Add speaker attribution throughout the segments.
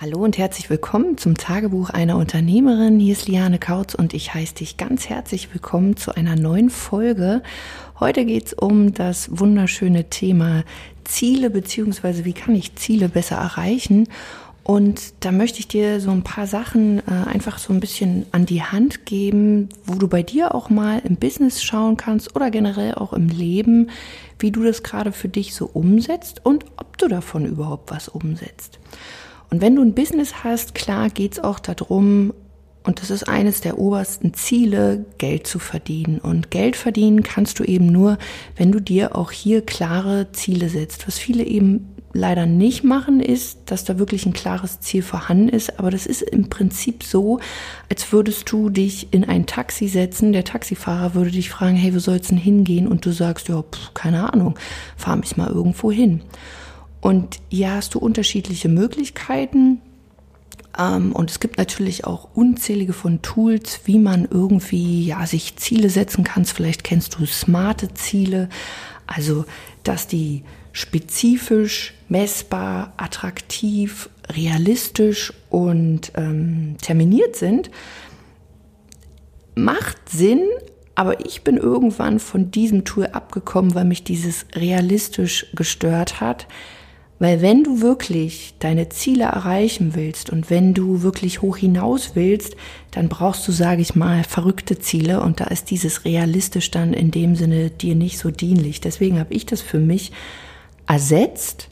Speaker 1: Hallo und herzlich willkommen zum Tagebuch einer Unternehmerin. Hier ist Liane Kautz und ich heiße dich ganz herzlich willkommen zu einer neuen Folge. Heute geht es um das wunderschöne Thema Ziele beziehungsweise wie kann ich Ziele besser erreichen. Und da möchte ich dir so ein paar Sachen äh, einfach so ein bisschen an die Hand geben, wo du bei dir auch mal im Business schauen kannst oder generell auch im Leben, wie du das gerade für dich so umsetzt und ob du davon überhaupt was umsetzt. Und wenn du ein Business hast, klar geht's auch darum, und das ist eines der obersten Ziele, Geld zu verdienen. Und Geld verdienen kannst du eben nur, wenn du dir auch hier klare Ziele setzt. Was viele eben leider nicht machen, ist, dass da wirklich ein klares Ziel vorhanden ist. Aber das ist im Prinzip so, als würdest du dich in ein Taxi setzen. Der Taxifahrer würde dich fragen, hey, wo soll's denn hingehen? Und du sagst, ja, pff, keine Ahnung, fahr mich mal irgendwo hin. Und hier hast du unterschiedliche Möglichkeiten. Ähm, und es gibt natürlich auch unzählige von Tools, wie man irgendwie ja, sich Ziele setzen kann. Vielleicht kennst du smarte Ziele, also dass die spezifisch, messbar, attraktiv, realistisch und ähm, terminiert sind. Macht Sinn, aber ich bin irgendwann von diesem Tool abgekommen, weil mich dieses realistisch gestört hat. Weil wenn du wirklich deine Ziele erreichen willst und wenn du wirklich hoch hinaus willst, dann brauchst du, sage ich mal, verrückte Ziele und da ist dieses realistisch dann in dem Sinne dir nicht so dienlich. Deswegen habe ich das für mich ersetzt.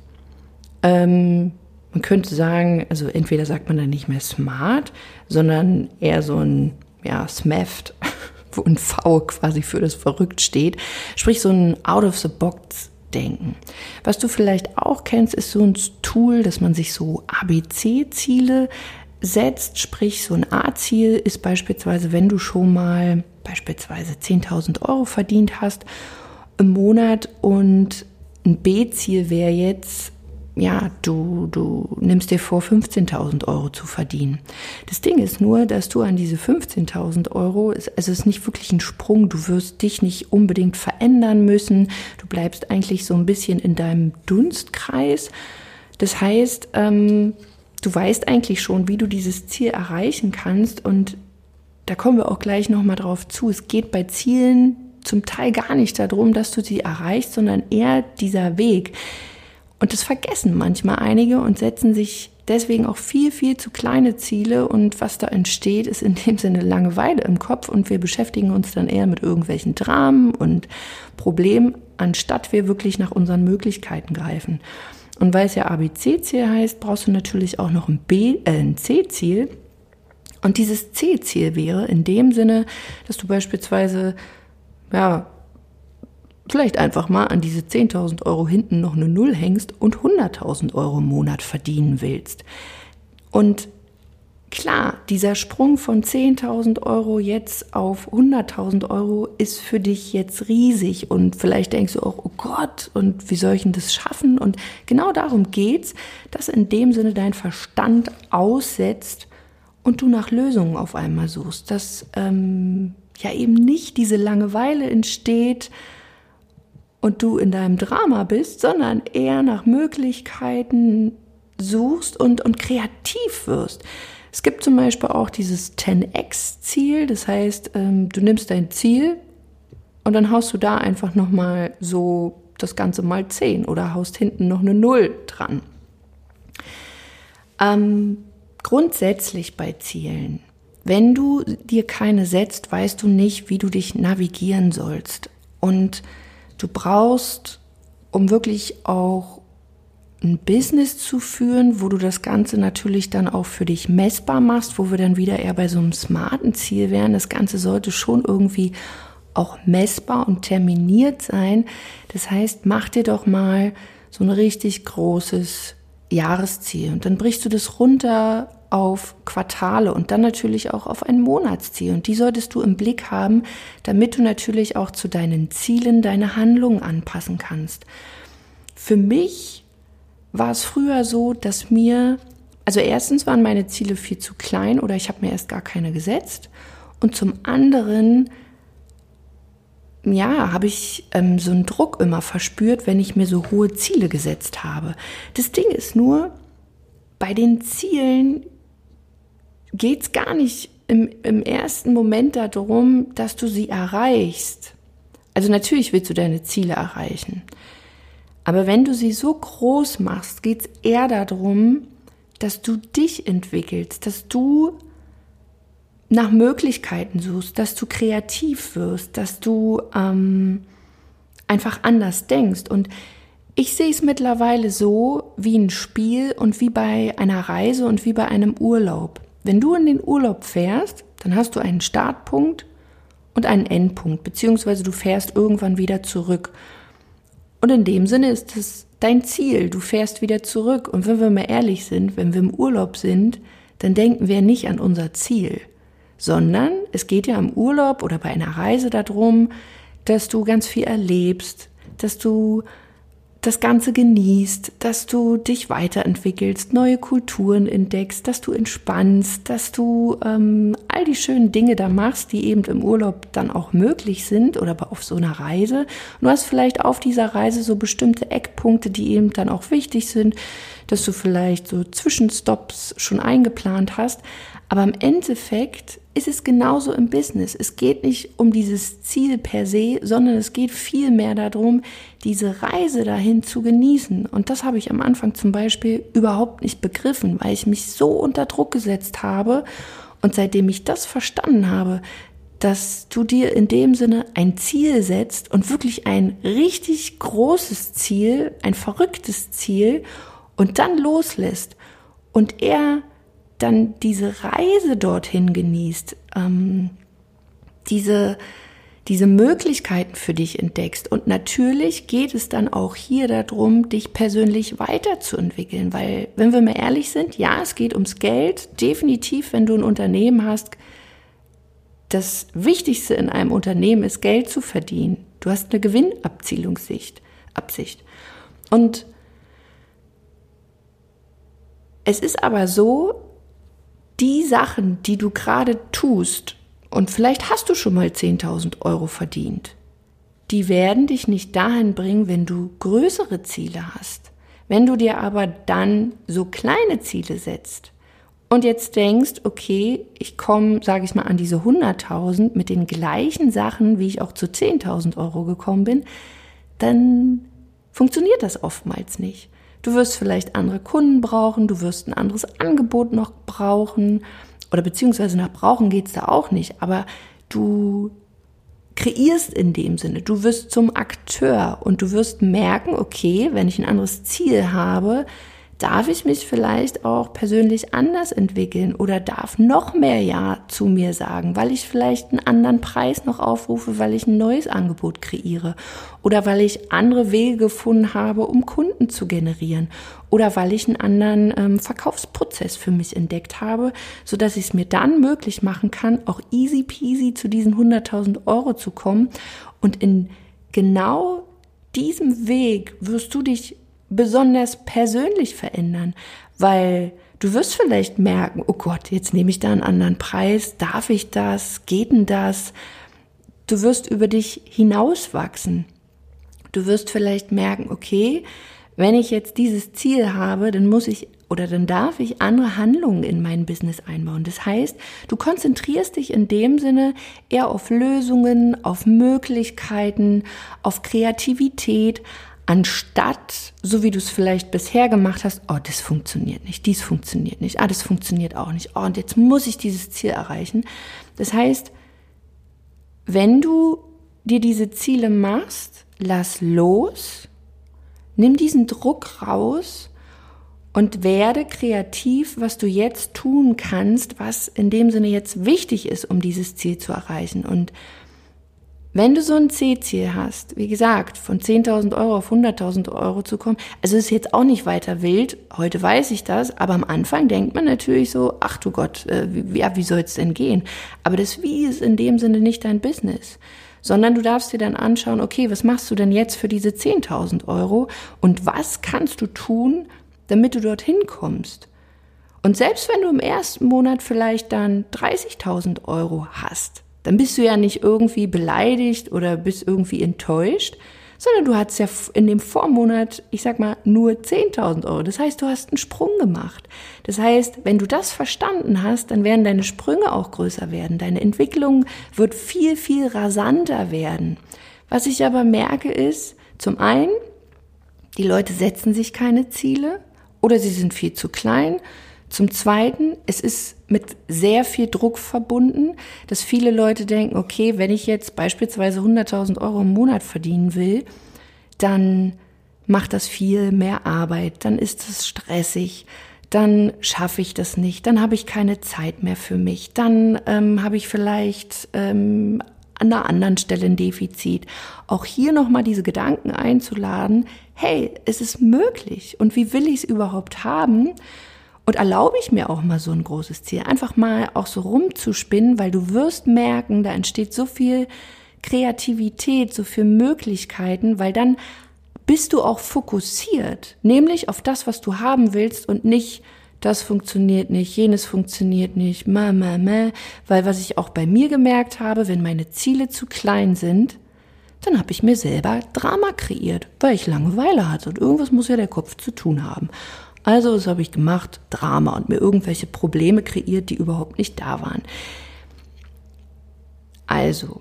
Speaker 1: Ähm, man könnte sagen, also entweder sagt man dann nicht mehr smart, sondern eher so ein ja, smeft, wo ein V quasi für das verrückt steht. Sprich so ein out of the box denken. Was du vielleicht auch kennst, ist so ein Tool, dass man sich so ABC-Ziele setzt. Sprich, so ein A-Ziel ist beispielsweise, wenn du schon mal beispielsweise 10.000 Euro verdient hast im Monat und ein B-Ziel wäre jetzt, ja, du, du nimmst dir vor, 15.000 Euro zu verdienen. Das Ding ist nur, dass du an diese 15.000 Euro, also es ist nicht wirklich ein Sprung, du wirst dich nicht unbedingt verändern müssen, du bleibst eigentlich so ein bisschen in deinem Dunstkreis. Das heißt, ähm, du weißt eigentlich schon, wie du dieses Ziel erreichen kannst und da kommen wir auch gleich nochmal drauf zu. Es geht bei Zielen zum Teil gar nicht darum, dass du sie erreichst, sondern eher dieser Weg und das vergessen manchmal einige und setzen sich deswegen auch viel, viel zu kleine Ziele. Und was da entsteht, ist in dem Sinne Langeweile im Kopf. Und wir beschäftigen uns dann eher mit irgendwelchen Dramen und Problemen, anstatt wir wirklich nach unseren Möglichkeiten greifen. Und weil es ja ABC-Ziel heißt, brauchst du natürlich auch noch ein, B, äh, ein C-Ziel. Und dieses C-Ziel wäre in dem Sinne, dass du beispielsweise ja, vielleicht einfach mal an diese 10.000 Euro hinten noch eine Null hängst und 100.000 Euro im Monat verdienen willst. Und klar, dieser Sprung von 10.000 Euro jetzt auf 100.000 Euro ist für dich jetzt riesig und vielleicht denkst du auch, oh Gott, und wie soll ich denn das schaffen? Und genau darum geht's, dass in dem Sinne dein Verstand aussetzt und du nach Lösungen auf einmal suchst, dass ähm, ja eben nicht diese Langeweile entsteht, und du in deinem Drama bist, sondern eher nach Möglichkeiten suchst und, und kreativ wirst. Es gibt zum Beispiel auch dieses 10x-Ziel, das heißt, ähm, du nimmst dein Ziel und dann haust du da einfach nochmal so das Ganze mal 10 oder haust hinten noch eine 0 dran. Ähm, grundsätzlich bei Zielen, wenn du dir keine setzt, weißt du nicht, wie du dich navigieren sollst. Und Du brauchst, um wirklich auch ein Business zu führen, wo du das Ganze natürlich dann auch für dich messbar machst, wo wir dann wieder eher bei so einem smarten Ziel wären. Das Ganze sollte schon irgendwie auch messbar und terminiert sein. Das heißt, mach dir doch mal so ein richtig großes Jahresziel und dann brichst du das runter auf Quartale und dann natürlich auch auf ein Monatsziel. Und die solltest du im Blick haben, damit du natürlich auch zu deinen Zielen deine Handlungen anpassen kannst. Für mich war es früher so, dass mir, also erstens waren meine Ziele viel zu klein oder ich habe mir erst gar keine gesetzt. Und zum anderen, ja, habe ich ähm, so einen Druck immer verspürt, wenn ich mir so hohe Ziele gesetzt habe. Das Ding ist nur, bei den Zielen geht es gar nicht im, im ersten Moment darum, dass du sie erreichst. Also natürlich willst du deine Ziele erreichen. Aber wenn du sie so groß machst, geht es eher darum, dass du dich entwickelst, dass du nach Möglichkeiten suchst, dass du kreativ wirst, dass du ähm, einfach anders denkst. Und ich sehe es mittlerweile so wie ein Spiel und wie bei einer Reise und wie bei einem Urlaub. Wenn du in den Urlaub fährst, dann hast du einen Startpunkt und einen Endpunkt, beziehungsweise du fährst irgendwann wieder zurück. Und in dem Sinne ist es dein Ziel, du fährst wieder zurück. Und wenn wir mal ehrlich sind, wenn wir im Urlaub sind, dann denken wir nicht an unser Ziel sondern es geht ja im Urlaub oder bei einer Reise darum, dass du ganz viel erlebst, dass du das Ganze genießt, dass du dich weiterentwickelst, neue Kulturen entdeckst, dass du entspannst, dass du ähm, all die schönen Dinge da machst, die eben im Urlaub dann auch möglich sind oder auf so einer Reise. Und du hast vielleicht auf dieser Reise so bestimmte Eckpunkte, die eben dann auch wichtig sind, dass du vielleicht so Zwischenstops schon eingeplant hast. Aber im Endeffekt ist es genauso im Business. Es geht nicht um dieses Ziel per se, sondern es geht vielmehr darum, diese Reise dahin zu genießen. Und das habe ich am Anfang zum Beispiel überhaupt nicht begriffen, weil ich mich so unter Druck gesetzt habe. Und seitdem ich das verstanden habe, dass du dir in dem Sinne ein Ziel setzt und wirklich ein richtig großes Ziel, ein verrücktes Ziel und dann loslässt und er dann diese Reise dorthin genießt, ähm, diese, diese Möglichkeiten für dich entdeckst. Und natürlich geht es dann auch hier darum, dich persönlich weiterzuentwickeln, weil, wenn wir mal ehrlich sind, ja, es geht ums Geld. Definitiv, wenn du ein Unternehmen hast, das Wichtigste in einem Unternehmen ist, Geld zu verdienen. Du hast eine Gewinnabzielungssicht, Absicht. Und es ist aber so, die Sachen, die du gerade tust, und vielleicht hast du schon mal 10.000 Euro verdient, die werden dich nicht dahin bringen, wenn du größere Ziele hast. Wenn du dir aber dann so kleine Ziele setzt und jetzt denkst, okay, ich komme, sage ich mal, an diese 100.000 mit den gleichen Sachen, wie ich auch zu 10.000 Euro gekommen bin, dann funktioniert das oftmals nicht. Du wirst vielleicht andere Kunden brauchen, du wirst ein anderes Angebot noch brauchen oder beziehungsweise nach brauchen geht's da auch nicht, aber du kreierst in dem Sinne, du wirst zum Akteur und du wirst merken, okay, wenn ich ein anderes Ziel habe, darf ich mich vielleicht auch persönlich anders entwickeln oder darf noch mehr Ja zu mir sagen, weil ich vielleicht einen anderen Preis noch aufrufe, weil ich ein neues Angebot kreiere oder weil ich andere Wege gefunden habe, um Kunden zu generieren oder weil ich einen anderen ähm, Verkaufsprozess für mich entdeckt habe, so dass ich es mir dann möglich machen kann, auch easy peasy zu diesen 100.000 Euro zu kommen. Und in genau diesem Weg wirst du dich besonders persönlich verändern, weil du wirst vielleicht merken, oh Gott, jetzt nehme ich da einen anderen Preis, darf ich das, geht denn das? Du wirst über dich hinauswachsen. Du wirst vielleicht merken, okay, wenn ich jetzt dieses Ziel habe, dann muss ich oder dann darf ich andere Handlungen in mein Business einbauen. Das heißt, du konzentrierst dich in dem Sinne eher auf Lösungen, auf Möglichkeiten, auf Kreativität, anstatt, so wie du es vielleicht bisher gemacht hast, oh, das funktioniert nicht, dies funktioniert nicht, ah, das funktioniert auch nicht, oh, und jetzt muss ich dieses Ziel erreichen. Das heißt, wenn du dir diese Ziele machst, lass los, nimm diesen Druck raus und werde kreativ, was du jetzt tun kannst, was in dem Sinne jetzt wichtig ist, um dieses Ziel zu erreichen. Und wenn du so ein C-Ziel hast, wie gesagt, von 10.000 Euro auf 100.000 Euro zu kommen, also ist jetzt auch nicht weiter wild, heute weiß ich das, aber am Anfang denkt man natürlich so, ach du Gott, äh, wie, ja, wie soll es denn gehen? Aber das Wie ist in dem Sinne nicht dein Business, sondern du darfst dir dann anschauen, okay, was machst du denn jetzt für diese 10.000 Euro und was kannst du tun, damit du dorthin kommst? Und selbst wenn du im ersten Monat vielleicht dann 30.000 Euro hast, dann bist du ja nicht irgendwie beleidigt oder bist irgendwie enttäuscht, sondern du hattest ja in dem Vormonat, ich sag mal, nur 10.000 Euro. Das heißt, du hast einen Sprung gemacht. Das heißt, wenn du das verstanden hast, dann werden deine Sprünge auch größer werden. Deine Entwicklung wird viel, viel rasanter werden. Was ich aber merke ist, zum einen, die Leute setzen sich keine Ziele oder sie sind viel zu klein. Zum Zweiten, es ist mit sehr viel Druck verbunden, dass viele Leute denken, okay, wenn ich jetzt beispielsweise 100.000 Euro im Monat verdienen will, dann macht das viel mehr Arbeit, dann ist es stressig, dann schaffe ich das nicht, dann habe ich keine Zeit mehr für mich, dann ähm, habe ich vielleicht ähm, an einer anderen Stelle ein Defizit. Auch hier nochmal diese Gedanken einzuladen, hey, es ist möglich und wie will ich es überhaupt haben? Und erlaube ich mir auch mal so ein großes Ziel, einfach mal auch so rumzuspinnen, weil du wirst merken, da entsteht so viel Kreativität, so viel Möglichkeiten, weil dann bist du auch fokussiert, nämlich auf das, was du haben willst und nicht das funktioniert nicht, jenes funktioniert nicht, ma, ma, ma, weil was ich auch bei mir gemerkt habe, wenn meine Ziele zu klein sind, dann habe ich mir selber Drama kreiert, weil ich Langeweile hatte und irgendwas muss ja der Kopf zu tun haben. Also, was habe ich gemacht? Drama und mir irgendwelche Probleme kreiert, die überhaupt nicht da waren. Also,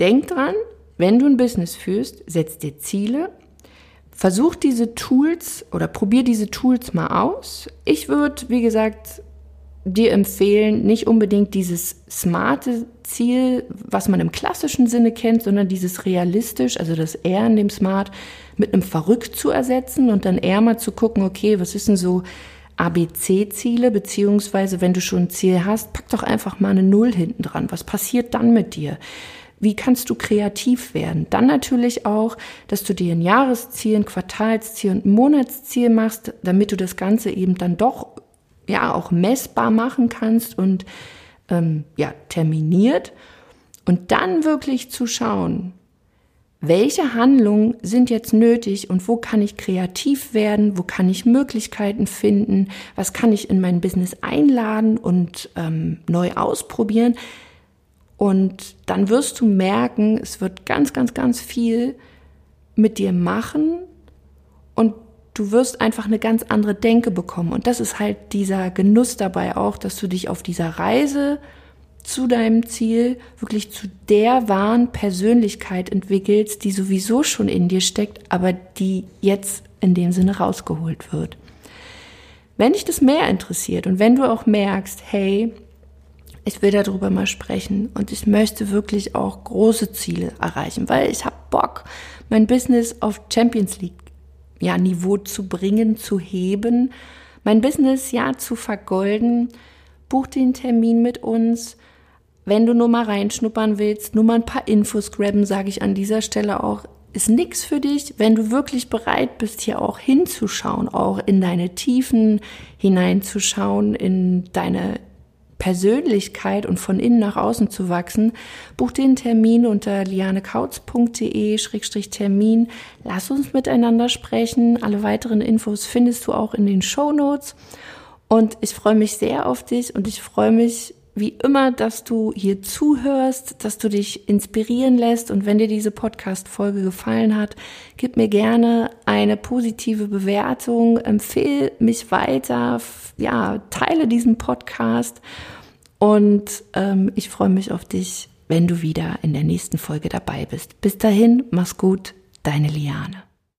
Speaker 1: denk dran, wenn du ein Business führst, setz dir Ziele, versuch diese Tools oder probier diese Tools mal aus. Ich würde, wie gesagt, dir empfehlen, nicht unbedingt dieses smarte Ziel, was man im klassischen Sinne kennt, sondern dieses realistisch, also das R in dem Smart, mit einem Verrückt zu ersetzen und dann eher mal zu gucken, okay, was ist denn so ABC-Ziele, beziehungsweise wenn du schon ein Ziel hast, pack doch einfach mal eine Null hinten dran. Was passiert dann mit dir? Wie kannst du kreativ werden? Dann natürlich auch, dass du dir ein Jahresziel, ein Quartalsziel und ein Monatsziel machst, damit du das Ganze eben dann doch ja auch messbar machen kannst und ähm, ja terminiert. Und dann wirklich zu schauen, welche Handlungen sind jetzt nötig und wo kann ich kreativ werden, wo kann ich Möglichkeiten finden, was kann ich in mein Business einladen und ähm, neu ausprobieren. Und dann wirst du merken, es wird ganz, ganz, ganz viel mit dir machen du wirst einfach eine ganz andere Denke bekommen. Und das ist halt dieser Genuss dabei auch, dass du dich auf dieser Reise zu deinem Ziel, wirklich zu der wahren Persönlichkeit entwickelst, die sowieso schon in dir steckt, aber die jetzt in dem Sinne rausgeholt wird. Wenn dich das mehr interessiert und wenn du auch merkst, hey, ich will darüber mal sprechen und ich möchte wirklich auch große Ziele erreichen, weil ich habe Bock, mein Business auf Champions League ja, Niveau zu bringen, zu heben, mein Business ja zu vergolden. Buch den Termin mit uns wenn du nur mal reinschnuppern willst, nur mal ein paar Infos grabben, sage ich an dieser Stelle auch, ist nix für dich, wenn du wirklich bereit bist, hier auch hinzuschauen, auch in deine Tiefen hineinzuschauen, in deine Persönlichkeit und von innen nach außen zu wachsen, buch den Termin unter lianekautz.de-termin. Lass uns miteinander sprechen. Alle weiteren Infos findest du auch in den Show Notes. Und ich freue mich sehr auf dich und ich freue mich, wie immer, dass du hier zuhörst, dass du dich inspirieren lässt. Und wenn dir diese Podcast-Folge gefallen hat, gib mir gerne eine positive Bewertung, empfehle mich weiter, ja, teile diesen Podcast. Und ähm, ich freue mich auf dich, wenn du wieder in der nächsten Folge dabei bist. Bis dahin, mach's gut, deine Liane.